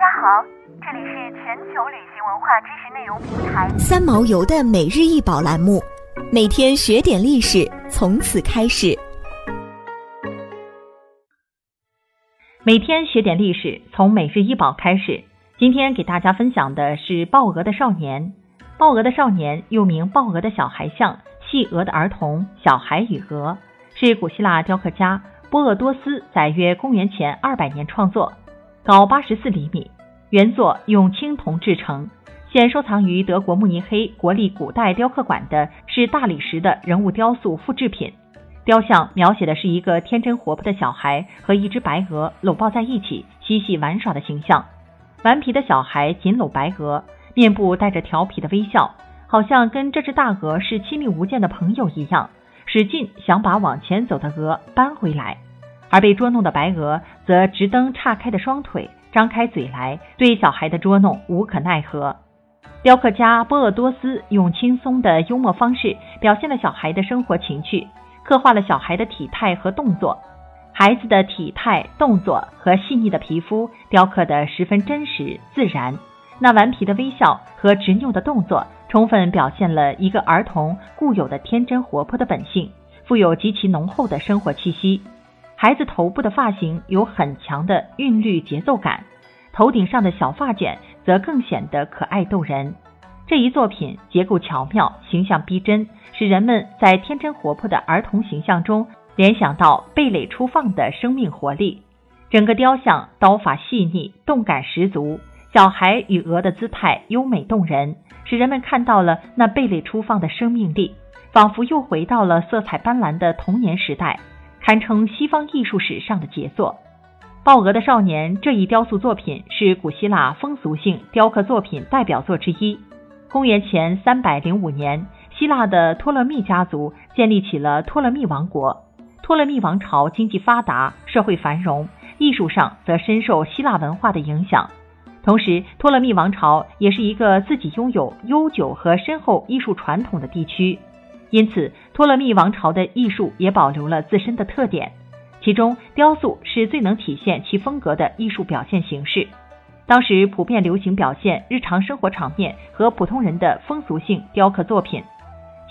家好，这里是全球旅行文化知识内容平台三毛游的每日一宝栏目，每天学点历史，从此开始。每天学点历史，从每日一宝开始。今天给大家分享的是豹鹅的少年。豹鹅的少年又名豹鹅的小孩像，系鹅的儿童，小孩与鹅，是古希腊雕刻家波厄多斯在约公元前二百年创作。高八十四厘米，原作用青铜制成，现收藏于德国慕尼黑国立古代雕刻馆的是大理石的人物雕塑复制品。雕像描写的是一个天真活泼的小孩和一只白鹅搂抱在一起嬉戏玩耍的形象。顽皮的小孩紧搂白鹅，面部带着调皮的微笑，好像跟这只大鹅是亲密无间的朋友一样，使劲想把往前走的鹅搬回来。而被捉弄的白鹅则直蹬岔开的双腿，张开嘴来，对小孩的捉弄无可奈何。雕刻家波厄多斯用轻松的幽默方式表现了小孩的生活情趣，刻画了小孩的体态和动作。孩子的体态、动作和细腻的皮肤雕刻得十分真实自然，那顽皮的微笑和执拗的动作，充分表现了一个儿童固有的天真活泼的本性，富有极其浓厚的生活气息。孩子头部的发型有很强的韵律节奏感，头顶上的小发卷则更显得可爱逗人。这一作品结构巧妙，形象逼真，使人们在天真活泼的儿童形象中联想到蓓蕾初放的生命活力。整个雕像刀法细腻，动感十足，小孩与鹅的姿态优美动人，使人们看到了那蓓蕾初放的生命力，仿佛又回到了色彩斑斓的童年时代。堪称西方艺术史上的杰作，《豹鹅的少年》这一雕塑作品是古希腊风俗性雕刻作品代表作之一。公元前三百零五年，希腊的托勒密家族建立起了托勒密王国。托勒密王朝经济发达，社会繁荣，艺术上则深受希腊文化的影响。同时，托勒密王朝也是一个自己拥有悠久和深厚艺术传统的地区。因此，托勒密王朝的艺术也保留了自身的特点，其中雕塑是最能体现其风格的艺术表现形式。当时普遍流行表现日常生活场面和普通人的风俗性雕刻作品，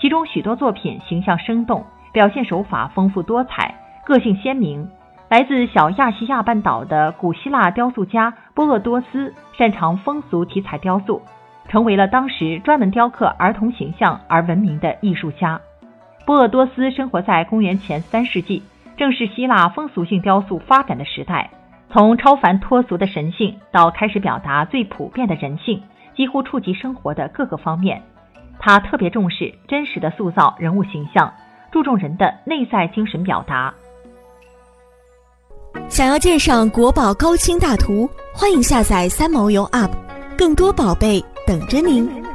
其中许多作品形象生动，表现手法丰富多彩，个性鲜明。来自小亚细亚半岛的古希腊雕塑家波厄多斯擅长风俗题材雕塑。成为了当时专门雕刻儿童形象而闻名的艺术家。波厄多斯生活在公元前三世纪，正是希腊风俗性雕塑发展的时代。从超凡脱俗的神性到开始表达最普遍的人性，几乎触及生活的各个方面。他特别重视真实的塑造人物形象，注重人的内在精神表达。想要鉴赏国宝高清大图，欢迎下载三毛游 App，更多宝贝。等着您。